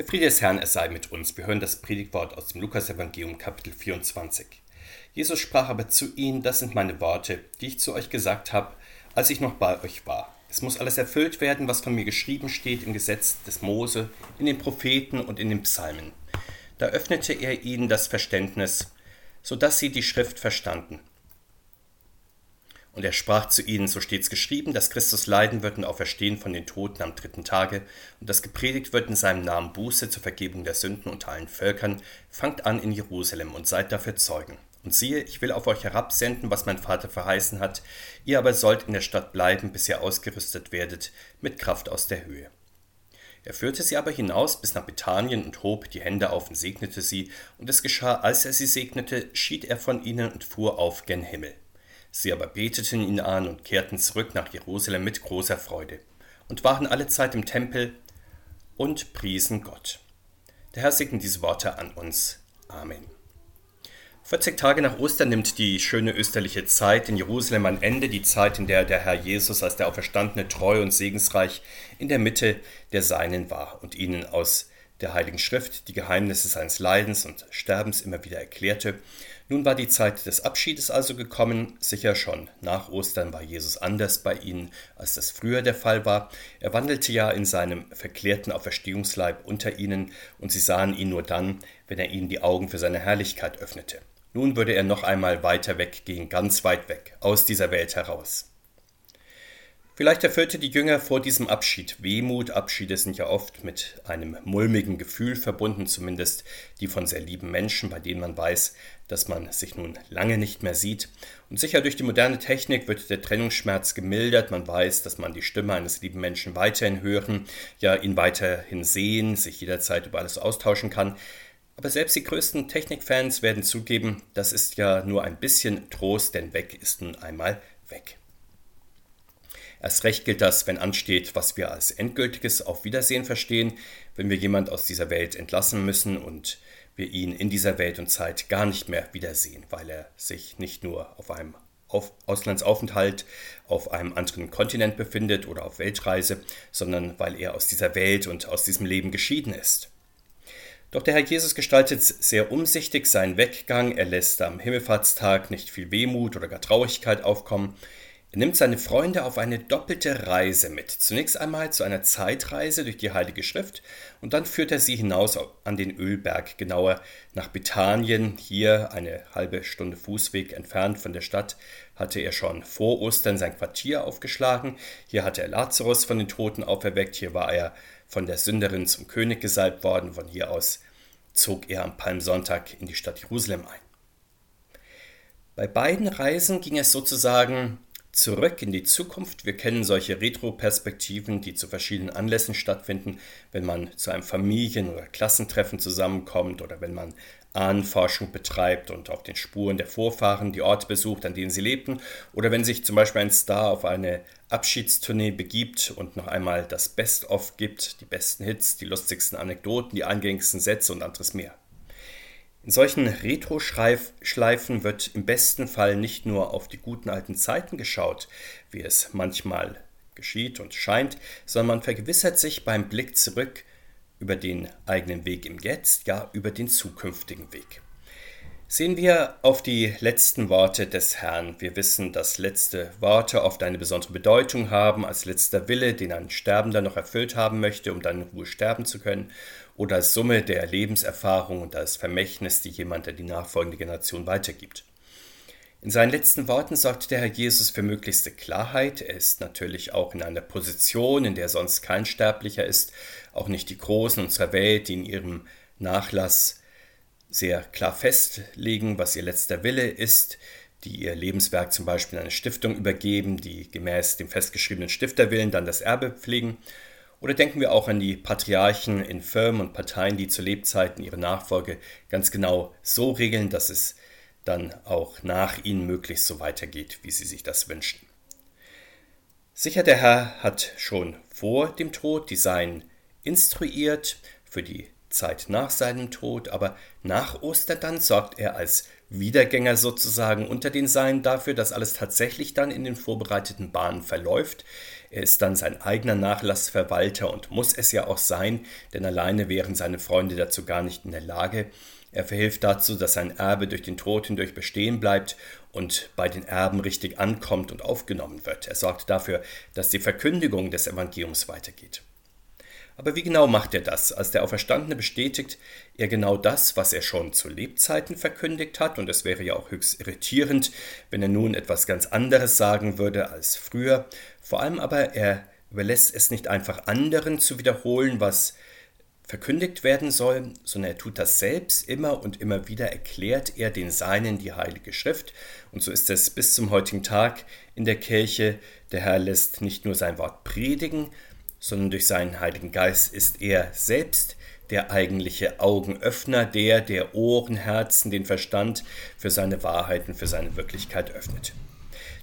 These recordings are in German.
Der Friede des Herrn, es sei mit uns. Wir hören das Predigtwort aus dem Lukasevangelium Kapitel 24. Jesus sprach aber zu ihnen, das sind meine Worte, die ich zu euch gesagt habe, als ich noch bei euch war. Es muss alles erfüllt werden, was von mir geschrieben steht im Gesetz des Mose, in den Propheten und in den Psalmen. Da öffnete er ihnen das Verständnis, so dass sie die Schrift verstanden. Und er sprach zu ihnen, so steht's geschrieben, dass Christus leiden wird und auferstehen von den Toten am dritten Tage, und dass gepredigt wird in seinem Namen Buße zur Vergebung der Sünden unter allen Völkern, fangt an in Jerusalem und seid dafür Zeugen. Und siehe, ich will auf euch herabsenden, was mein Vater verheißen hat, ihr aber sollt in der Stadt bleiben, bis ihr ausgerüstet werdet mit Kraft aus der Höhe. Er führte sie aber hinaus bis nach Bethanien und hob die Hände auf und segnete sie, und es geschah, als er sie segnete, schied er von ihnen und fuhr auf gen Himmel. Sie aber beteten ihn an und kehrten zurück nach Jerusalem mit großer Freude und waren alle Zeit im Tempel und priesen Gott. Der Herr segne diese Worte an uns. Amen. 40 Tage nach Ostern nimmt die schöne österliche Zeit in Jerusalem ein Ende, die Zeit, in der der Herr Jesus als der Auferstandene treu und segensreich in der Mitte der Seinen war und ihnen aus der Heiligen Schrift die Geheimnisse seines Leidens und Sterbens immer wieder erklärte. Nun war die Zeit des Abschiedes also gekommen. Sicher schon nach Ostern war Jesus anders bei ihnen, als das früher der Fall war. Er wandelte ja in seinem verklärten Auferstehungsleib unter ihnen, und sie sahen ihn nur dann, wenn er ihnen die Augen für seine Herrlichkeit öffnete. Nun würde er noch einmal weiter weggehen, ganz weit weg, aus dieser Welt heraus. Vielleicht erfüllte die Jünger vor diesem Abschied Wehmut. Abschiede sind ja oft mit einem mulmigen Gefühl verbunden, zumindest die von sehr lieben Menschen, bei denen man weiß, dass man sich nun lange nicht mehr sieht. Und sicher durch die moderne Technik wird der Trennungsschmerz gemildert. Man weiß, dass man die Stimme eines lieben Menschen weiterhin hören, ja ihn weiterhin sehen, sich jederzeit über alles austauschen kann. Aber selbst die größten Technikfans werden zugeben, das ist ja nur ein bisschen Trost, denn weg ist nun einmal weg. Erst recht gilt das, wenn ansteht, was wir als endgültiges Auf Wiedersehen verstehen, wenn wir jemand aus dieser Welt entlassen müssen und wir ihn in dieser Welt und Zeit gar nicht mehr wiedersehen, weil er sich nicht nur auf einem auf Auslandsaufenthalt auf einem anderen Kontinent befindet oder auf Weltreise, sondern weil er aus dieser Welt und aus diesem Leben geschieden ist. Doch der Herr Jesus gestaltet sehr umsichtig seinen Weggang, er lässt am Himmelfahrtstag nicht viel Wehmut oder gar Traurigkeit aufkommen, er nimmt seine Freunde auf eine doppelte Reise mit. Zunächst einmal zu einer Zeitreise durch die Heilige Schrift und dann führt er sie hinaus an den Ölberg, genauer nach Bethanien. Hier eine halbe Stunde Fußweg entfernt von der Stadt hatte er schon vor Ostern sein Quartier aufgeschlagen. Hier hatte er Lazarus von den Toten auferweckt. Hier war er von der Sünderin zum König gesalbt worden. Von hier aus zog er am Palmsonntag in die Stadt Jerusalem ein. Bei beiden Reisen ging es sozusagen zurück in die Zukunft. Wir kennen solche Retro-Perspektiven, die zu verschiedenen Anlässen stattfinden, wenn man zu einem Familien- oder Klassentreffen zusammenkommt oder wenn man Ahnenforschung betreibt und auf den Spuren der Vorfahren die Orte besucht, an denen sie lebten, oder wenn sich zum Beispiel ein Star auf eine Abschiedstournee begibt und noch einmal das Best-of gibt, die besten Hits, die lustigsten Anekdoten, die eingängigsten Sätze und anderes mehr. In solchen Retro-Schleifen wird im besten Fall nicht nur auf die guten alten Zeiten geschaut, wie es manchmal geschieht und scheint, sondern man vergewissert sich beim Blick zurück über den eigenen Weg im Jetzt, ja über den zukünftigen Weg. Sehen wir auf die letzten Worte des Herrn. Wir wissen, dass letzte Worte oft eine besondere Bedeutung haben, als letzter Wille, den ein Sterbender noch erfüllt haben möchte, um dann in Ruhe sterben zu können, oder als Summe der Lebenserfahrung und als Vermächtnis, die jemand an die nachfolgende Generation weitergibt. In seinen letzten Worten sorgt der Herr Jesus für möglichste Klarheit. Er ist natürlich auch in einer Position, in der sonst kein Sterblicher ist, auch nicht die Großen unserer Welt, die in ihrem Nachlass sehr klar festlegen, was ihr letzter Wille ist, die ihr Lebenswerk zum Beispiel an eine Stiftung übergeben, die gemäß dem festgeschriebenen Stifterwillen dann das Erbe pflegen. Oder denken wir auch an die Patriarchen in Firmen und Parteien, die zu Lebzeiten ihre Nachfolge ganz genau so regeln, dass es dann auch nach ihnen möglichst so weitergeht, wie sie sich das wünschen. Sicher, der Herr hat schon vor dem Tod die Seinen instruiert für die Zeit nach seinem Tod, aber nach Ostern dann sorgt er als Wiedergänger sozusagen unter den Seinen dafür, dass alles tatsächlich dann in den vorbereiteten Bahnen verläuft. Er ist dann sein eigener Nachlassverwalter und muss es ja auch sein, denn alleine wären seine Freunde dazu gar nicht in der Lage. Er verhilft dazu, dass sein Erbe durch den Tod hindurch bestehen bleibt und bei den Erben richtig ankommt und aufgenommen wird. Er sorgt dafür, dass die Verkündigung des Evangeliums weitergeht. Aber wie genau macht er das? Als der Auferstandene bestätigt er genau das, was er schon zu Lebzeiten verkündigt hat, und es wäre ja auch höchst irritierend, wenn er nun etwas ganz anderes sagen würde als früher. Vor allem aber er überlässt es nicht einfach anderen zu wiederholen, was verkündigt werden soll, sondern er tut das selbst immer und immer wieder erklärt er den Seinen die Heilige Schrift. Und so ist es bis zum heutigen Tag in der Kirche. Der Herr lässt nicht nur sein Wort predigen, sondern durch seinen Heiligen Geist ist er selbst der eigentliche Augenöffner, der der Ohren, Herzen, den Verstand für seine Wahrheiten, für seine Wirklichkeit öffnet.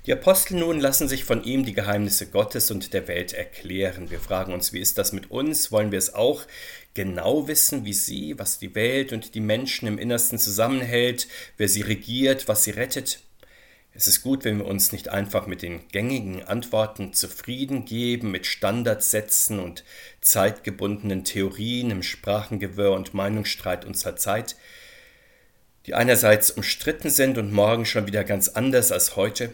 Die Apostel nun lassen sich von ihm die Geheimnisse Gottes und der Welt erklären. Wir fragen uns, wie ist das mit uns? Wollen wir es auch genau wissen wie sie, was die Welt und die Menschen im Innersten zusammenhält, wer sie regiert, was sie rettet? Es ist gut, wenn wir uns nicht einfach mit den gängigen Antworten zufrieden geben, mit Standardsätzen und zeitgebundenen Theorien im Sprachengewirr und Meinungsstreit unserer Zeit, die einerseits umstritten sind und morgen schon wieder ganz anders als heute.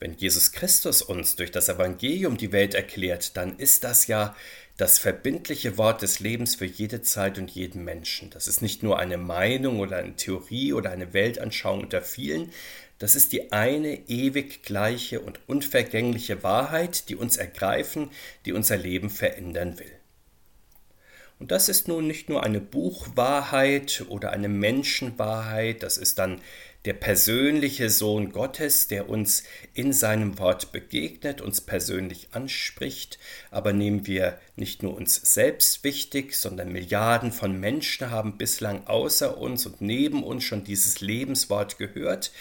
Wenn Jesus Christus uns durch das Evangelium die Welt erklärt, dann ist das ja das verbindliche Wort des Lebens für jede Zeit und jeden Menschen. Das ist nicht nur eine Meinung oder eine Theorie oder eine Weltanschauung unter vielen, das ist die eine ewig gleiche und unvergängliche Wahrheit, die uns ergreifen, die unser Leben verändern will. Und das ist nun nicht nur eine Buchwahrheit oder eine Menschenwahrheit, das ist dann der persönliche Sohn Gottes, der uns in seinem Wort begegnet, uns persönlich anspricht. Aber nehmen wir nicht nur uns selbst wichtig, sondern Milliarden von Menschen haben bislang außer uns und neben uns schon dieses Lebenswort gehört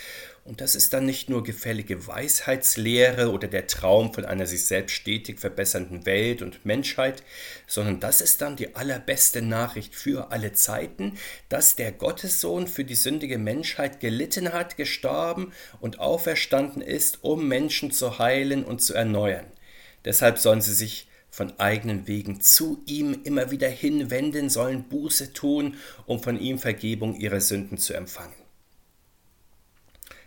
und das ist dann nicht nur gefällige Weisheitslehre oder der Traum von einer sich selbst stetig verbessernden Welt und Menschheit, sondern das ist dann die allerbeste Nachricht für alle Zeiten, dass der Gottessohn für die sündige Menschheit gelitten hat, gestorben und auferstanden ist, um Menschen zu heilen und zu erneuern. Deshalb sollen sie sich von eigenen Wegen zu ihm immer wieder hinwenden, sollen Buße tun, um von ihm Vergebung ihrer Sünden zu empfangen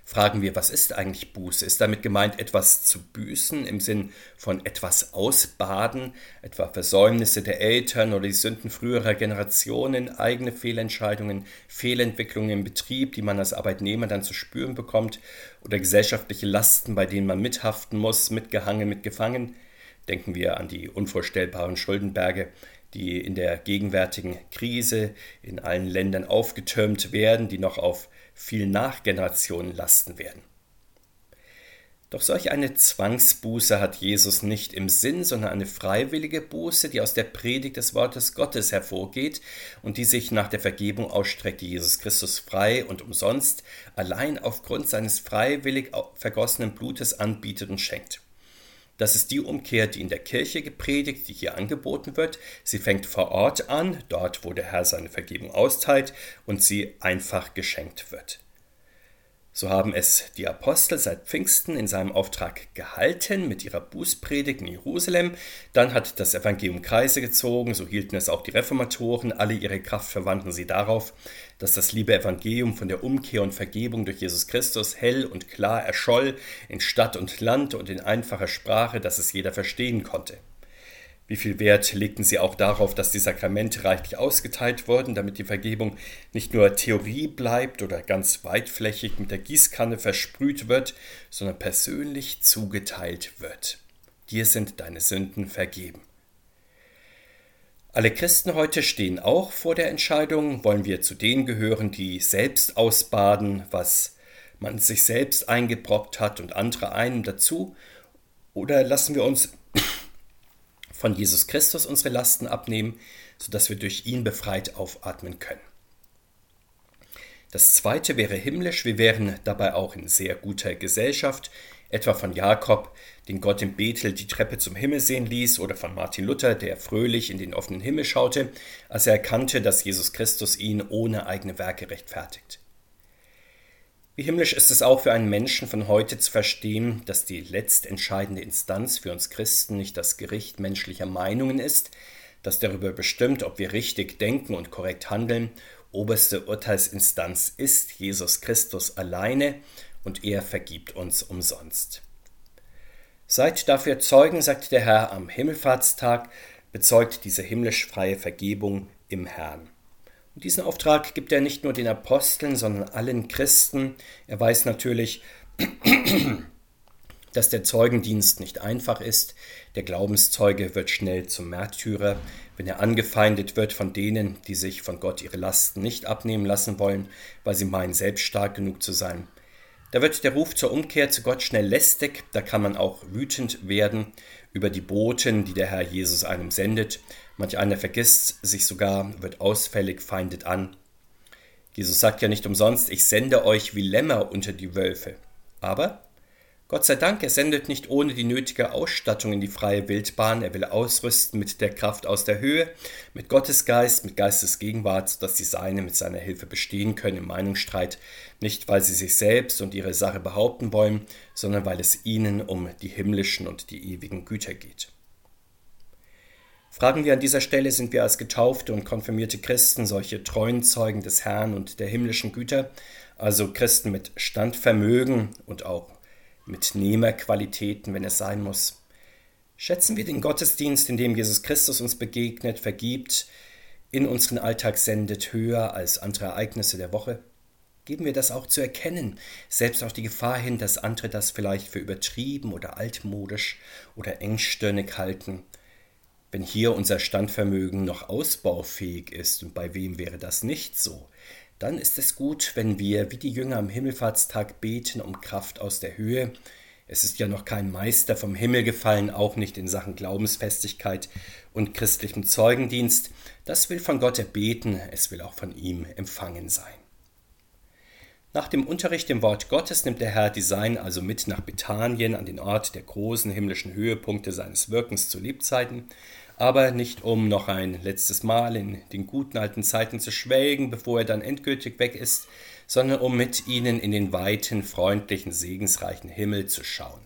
fragen wir, was ist eigentlich Buße? Ist damit gemeint, etwas zu büßen im Sinn von etwas ausbaden, etwa Versäumnisse der Eltern oder die Sünden früherer Generationen, eigene Fehlentscheidungen, Fehlentwicklungen im Betrieb, die man als Arbeitnehmer dann zu spüren bekommt, oder gesellschaftliche Lasten, bei denen man mithaften muss, mitgehangen, mitgefangen? Denken wir an die unvorstellbaren Schuldenberge, die in der gegenwärtigen Krise in allen Ländern aufgetürmt werden, die noch auf viel Nachgenerationen lasten werden. Doch solch eine Zwangsbuße hat Jesus nicht im Sinn, sondern eine freiwillige Buße, die aus der Predigt des Wortes Gottes hervorgeht und die sich nach der Vergebung ausstreckt, die Jesus Christus frei und umsonst allein aufgrund seines freiwillig vergossenen Blutes anbietet und schenkt. Das ist die Umkehr, die in der Kirche gepredigt, die hier angeboten wird. Sie fängt vor Ort an, dort, wo der Herr seine Vergebung austeilt und sie einfach geschenkt wird. So haben es die Apostel seit Pfingsten in seinem Auftrag gehalten mit ihrer Bußpredigt in Jerusalem. Dann hat das Evangelium Kreise gezogen, so hielten es auch die Reformatoren. Alle ihre Kraft verwandten sie darauf, dass das liebe Evangelium von der Umkehr und Vergebung durch Jesus Christus hell und klar erscholl in Stadt und Land und in einfacher Sprache, dass es jeder verstehen konnte. Wie viel Wert legten sie auch darauf, dass die Sakramente reichlich ausgeteilt wurden, damit die Vergebung nicht nur Theorie bleibt oder ganz weitflächig mit der Gießkanne versprüht wird, sondern persönlich zugeteilt wird. Dir sind deine Sünden vergeben. Alle Christen heute stehen auch vor der Entscheidung, wollen wir zu denen gehören, die selbst ausbaden, was man sich selbst eingebrockt hat und andere einem dazu, oder lassen wir uns von Jesus Christus unsere Lasten abnehmen, sodass wir durch ihn befreit aufatmen können. Das zweite wäre himmlisch, wir wären dabei auch in sehr guter Gesellschaft, etwa von Jakob, den Gott im Bethel die Treppe zum Himmel sehen ließ, oder von Martin Luther, der fröhlich in den offenen Himmel schaute, als er erkannte, dass Jesus Christus ihn ohne eigene Werke rechtfertigt. Wie himmlisch ist es auch für einen Menschen von heute zu verstehen, dass die letztentscheidende Instanz für uns Christen nicht das Gericht menschlicher Meinungen ist, das darüber bestimmt, ob wir richtig denken und korrekt handeln. Oberste Urteilsinstanz ist Jesus Christus alleine und er vergibt uns umsonst. Seid dafür Zeugen, sagt der Herr am Himmelfahrtstag, bezeugt diese himmlisch freie Vergebung im Herrn. Und diesen Auftrag gibt er nicht nur den Aposteln, sondern allen Christen. Er weiß natürlich, dass der Zeugendienst nicht einfach ist. Der Glaubenszeuge wird schnell zum Märtyrer, wenn er angefeindet wird von denen, die sich von Gott ihre Lasten nicht abnehmen lassen wollen, weil sie meinen, selbst stark genug zu sein. Da wird der Ruf zur Umkehr zu Gott schnell lästig, da kann man auch wütend werden über die Boten, die der Herr Jesus einem sendet. Manch einer vergisst sich sogar, wird ausfällig, feindet an. Jesus sagt ja nicht umsonst, ich sende euch wie Lämmer unter die Wölfe. Aber Gott sei Dank, er sendet nicht ohne die nötige Ausstattung in die freie Wildbahn. Er will ausrüsten mit der Kraft aus der Höhe, mit Gottes Geist, mit Geistes Gegenwart, dass die Seine mit seiner Hilfe bestehen können im Meinungsstreit, nicht weil sie sich selbst und ihre Sache behaupten wollen, sondern weil es ihnen um die himmlischen und die ewigen Güter geht. Fragen wir an dieser Stelle, sind wir als getaufte und konfirmierte Christen solche treuen Zeugen des Herrn und der himmlischen Güter, also Christen mit Standvermögen und auch mit Nehmerqualitäten, wenn es sein muss. Schätzen wir den Gottesdienst, in dem Jesus Christus uns begegnet, vergibt, in unseren Alltag sendet, höher als andere Ereignisse der Woche? Geben wir das auch zu erkennen, selbst auf die Gefahr hin, dass andere das vielleicht für übertrieben oder altmodisch oder engstirnig halten, wenn hier unser Standvermögen noch ausbaufähig ist, und bei wem wäre das nicht so, dann ist es gut, wenn wir wie die Jünger am Himmelfahrtstag beten um Kraft aus der Höhe. Es ist ja noch kein Meister vom Himmel gefallen, auch nicht in Sachen Glaubensfestigkeit und christlichem Zeugendienst. Das will von Gott erbeten, es will auch von ihm empfangen sein. Nach dem Unterricht im Wort Gottes nimmt der Herr die Sein also mit nach Bethanien an den Ort der großen himmlischen Höhepunkte seines Wirkens zu Lebzeiten aber nicht um noch ein letztes Mal in den guten alten Zeiten zu schwelgen, bevor er dann endgültig weg ist, sondern um mit ihnen in den weiten, freundlichen, segensreichen Himmel zu schauen.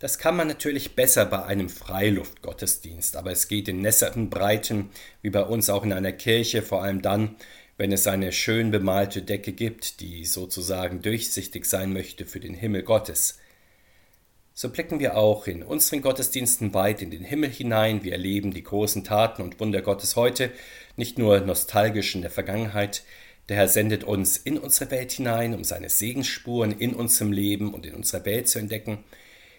Das kann man natürlich besser bei einem Freiluftgottesdienst, aber es geht in nässeren Breiten, wie bei uns auch in einer Kirche, vor allem dann, wenn es eine schön bemalte Decke gibt, die sozusagen durchsichtig sein möchte für den Himmel Gottes so blicken wir auch in unseren Gottesdiensten weit in den Himmel hinein. Wir erleben die großen Taten und Wunder Gottes heute, nicht nur nostalgisch in der Vergangenheit. Der Herr sendet uns in unsere Welt hinein, um seine Segensspuren in unserem Leben und in unserer Welt zu entdecken.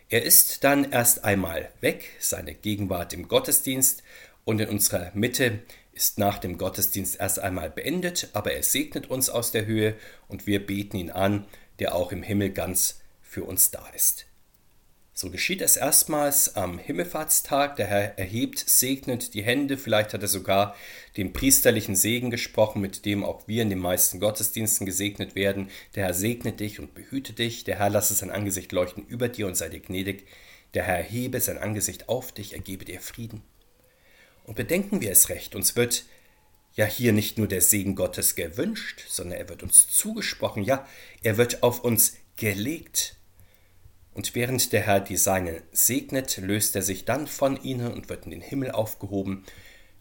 Er ist dann erst einmal weg, seine Gegenwart im Gottesdienst und in unserer Mitte ist nach dem Gottesdienst erst einmal beendet, aber er segnet uns aus der Höhe und wir beten ihn an, der auch im Himmel ganz für uns da ist. So geschieht es erstmals am Himmelfahrtstag. Der Herr erhebt, segnet die Hände. Vielleicht hat er sogar den priesterlichen Segen gesprochen, mit dem auch wir in den meisten Gottesdiensten gesegnet werden. Der Herr segne dich und behüte dich. Der Herr lasse sein Angesicht leuchten über dir und sei dir gnädig. Der Herr erhebe sein Angesicht auf dich, er gebe dir Frieden. Und bedenken wir es recht, uns wird ja hier nicht nur der Segen Gottes gewünscht, sondern er wird uns zugesprochen, ja, er wird auf uns gelegt. Und während der Herr die Seine segnet, löst er sich dann von ihnen und wird in den Himmel aufgehoben.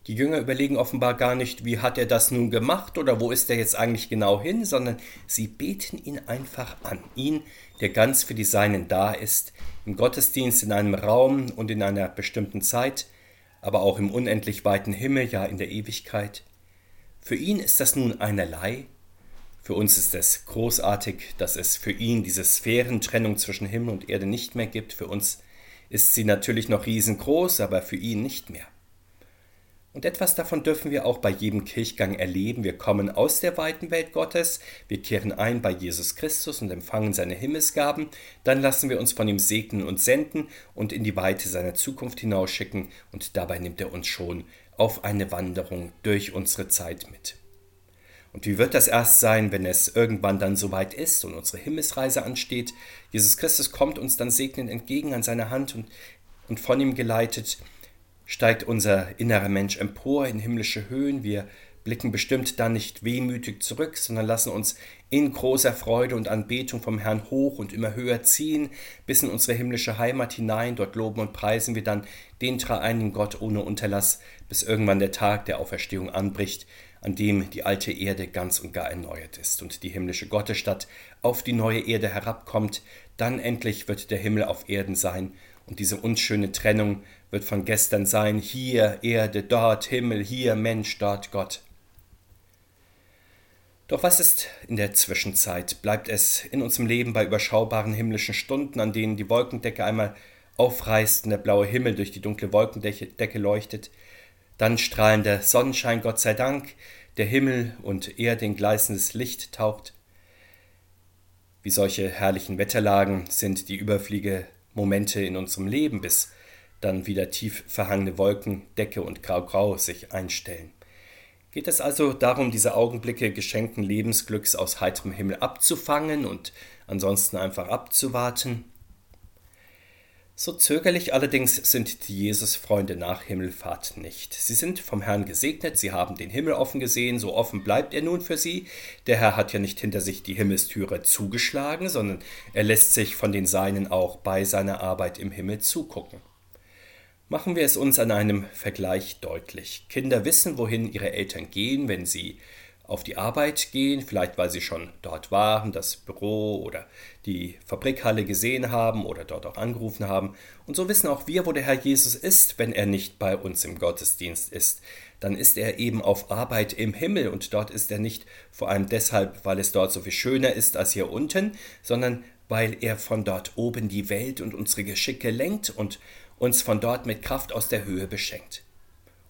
Die Jünger überlegen offenbar gar nicht, wie hat er das nun gemacht oder wo ist er jetzt eigentlich genau hin, sondern sie beten ihn einfach an. Ihn, der ganz für die Seinen da ist, im Gottesdienst in einem Raum und in einer bestimmten Zeit, aber auch im unendlich weiten Himmel, ja in der Ewigkeit. Für ihn ist das nun einerlei, für uns ist es großartig, dass es für ihn diese Sphärentrennung zwischen Himmel und Erde nicht mehr gibt. Für uns ist sie natürlich noch riesengroß, aber für ihn nicht mehr. Und etwas davon dürfen wir auch bei jedem Kirchgang erleben. Wir kommen aus der weiten Welt Gottes, wir kehren ein bei Jesus Christus und empfangen seine Himmelsgaben, dann lassen wir uns von ihm segnen und senden und in die Weite seiner Zukunft hinausschicken und dabei nimmt er uns schon auf eine Wanderung durch unsere Zeit mit. Und wie wird das erst sein, wenn es irgendwann dann soweit ist und unsere Himmelsreise ansteht? Jesus Christus kommt uns dann segnend entgegen an seiner Hand und, und von ihm geleitet steigt unser innerer Mensch empor in himmlische Höhen. Wir blicken bestimmt dann nicht wehmütig zurück, sondern lassen uns in großer Freude und Anbetung vom Herrn hoch und immer höher ziehen, bis in unsere himmlische Heimat hinein. Dort loben und preisen wir dann den dreieinigen Gott ohne Unterlass, bis irgendwann der Tag der Auferstehung anbricht, an dem die alte Erde ganz und gar erneuert ist und die himmlische Gottesstadt auf die neue Erde herabkommt. Dann endlich wird der Himmel auf Erden sein und diese unschöne Trennung wird von gestern sein. Hier Erde, dort Himmel, hier Mensch, dort Gott. Doch was ist in der Zwischenzeit? Bleibt es in unserem Leben bei überschaubaren himmlischen Stunden, an denen die Wolkendecke einmal aufreißt und der blaue Himmel durch die dunkle Wolkendecke leuchtet? Dann strahlender Sonnenschein, Gott sei Dank, der Himmel und Erde in gleißendes Licht taucht. Wie solche herrlichen Wetterlagen sind die Überfliegemomente in unserem Leben, bis dann wieder tief verhangene Wolkendecke und Grau-Grau sich einstellen. Geht es also darum, diese Augenblicke geschenkten Lebensglücks aus heiterem Himmel abzufangen und ansonsten einfach abzuwarten? So zögerlich allerdings sind die Jesus-Freunde nach Himmelfahrt nicht. Sie sind vom Herrn gesegnet, sie haben den Himmel offen gesehen, so offen bleibt er nun für sie. Der Herr hat ja nicht hinter sich die Himmelstüre zugeschlagen, sondern er lässt sich von den Seinen auch bei seiner Arbeit im Himmel zugucken. Machen wir es uns an einem Vergleich deutlich. Kinder wissen, wohin ihre Eltern gehen, wenn sie auf die Arbeit gehen, vielleicht weil sie schon dort waren, das Büro oder die Fabrikhalle gesehen haben oder dort auch angerufen haben. Und so wissen auch wir, wo der Herr Jesus ist, wenn er nicht bei uns im Gottesdienst ist. Dann ist er eben auf Arbeit im Himmel und dort ist er nicht vor allem deshalb, weil es dort so viel schöner ist als hier unten, sondern weil er von dort oben die Welt und unsere Geschicke lenkt und uns von dort mit Kraft aus der Höhe beschenkt.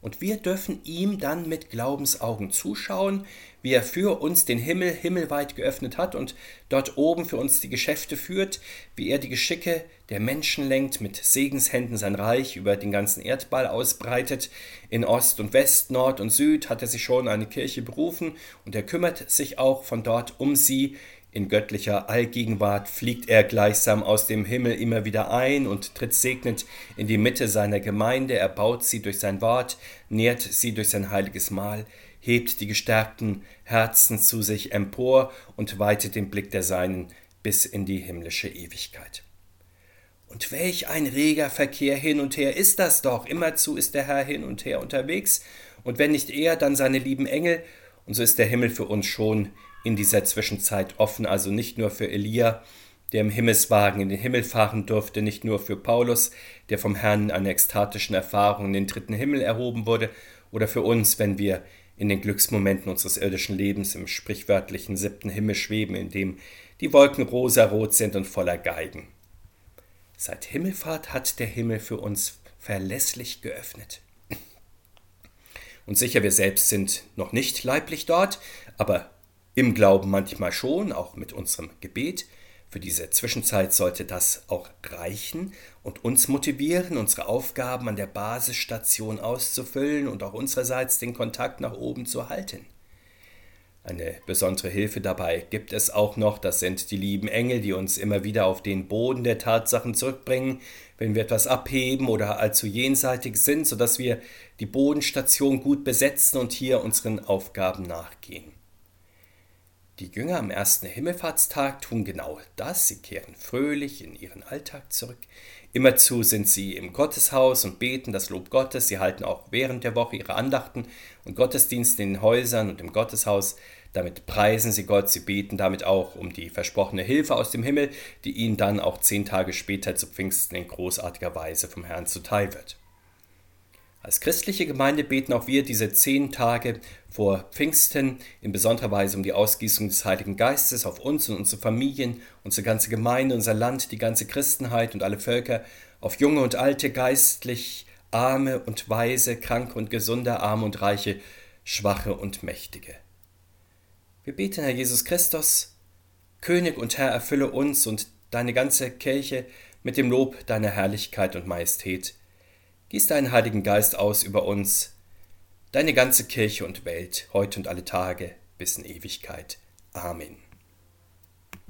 Und wir dürfen ihm dann mit Glaubensaugen zuschauen, wie er für uns den Himmel himmelweit geöffnet hat und dort oben für uns die Geschäfte führt, wie er die Geschicke der Menschen lenkt, mit Segenshänden sein Reich über den ganzen Erdball ausbreitet. In Ost und West, Nord und Süd hat er sich schon eine Kirche berufen und er kümmert sich auch von dort um sie, in göttlicher Allgegenwart fliegt er gleichsam aus dem Himmel immer wieder ein und tritt segnend in die Mitte seiner Gemeinde, er baut sie durch sein Wort, nährt sie durch sein heiliges Mahl, hebt die gestärkten Herzen zu sich empor und weitet den Blick der Seinen bis in die himmlische Ewigkeit. Und welch ein reger Verkehr hin und her ist das doch. Immerzu ist der Herr hin und her unterwegs, und wenn nicht er, dann seine lieben Engel, und so ist der Himmel für uns schon in dieser Zwischenzeit offen, also nicht nur für Elia, der im Himmelswagen in den Himmel fahren durfte, nicht nur für Paulus, der vom Herrn in einer ekstatischen Erfahrung in den dritten Himmel erhoben wurde, oder für uns, wenn wir in den Glücksmomenten unseres irdischen Lebens im sprichwörtlichen siebten Himmel schweben, in dem die Wolken rosarot sind und voller Geigen. Seit Himmelfahrt hat der Himmel für uns verlässlich geöffnet. Und sicher, wir selbst sind noch nicht leiblich dort, aber im Glauben manchmal schon, auch mit unserem Gebet. Für diese Zwischenzeit sollte das auch reichen und uns motivieren, unsere Aufgaben an der Basisstation auszufüllen und auch unsererseits den Kontakt nach oben zu halten. Eine besondere Hilfe dabei gibt es auch noch, das sind die lieben Engel, die uns immer wieder auf den Boden der Tatsachen zurückbringen, wenn wir etwas abheben oder allzu jenseitig sind, sodass wir die Bodenstation gut besetzen und hier unseren Aufgaben nachgehen. Die Jünger am ersten Himmelfahrtstag tun genau das, sie kehren fröhlich in ihren Alltag zurück. Immerzu sind sie im Gotteshaus und beten das Lob Gottes, sie halten auch während der Woche ihre Andachten und Gottesdienste in den Häusern und im Gotteshaus. Damit preisen sie Gott, sie beten damit auch um die versprochene Hilfe aus dem Himmel, die ihnen dann auch zehn Tage später zu Pfingsten in großartiger Weise vom Herrn zuteil wird. Als christliche Gemeinde beten auch wir diese zehn Tage vor Pfingsten in besonderer Weise um die Ausgießung des Heiligen Geistes auf uns und unsere Familien, unsere ganze Gemeinde, unser Land, die ganze Christenheit und alle Völker, auf junge und alte, geistlich, arme und weise, kranke und gesunde, arme und reiche, schwache und mächtige. Wir beten, Herr Jesus Christus, König und Herr, erfülle uns und deine ganze Kirche mit dem Lob deiner Herrlichkeit und Majestät Gieß deinen Heiligen Geist aus über uns, deine ganze Kirche und Welt, heute und alle Tage, bis in Ewigkeit. Amen.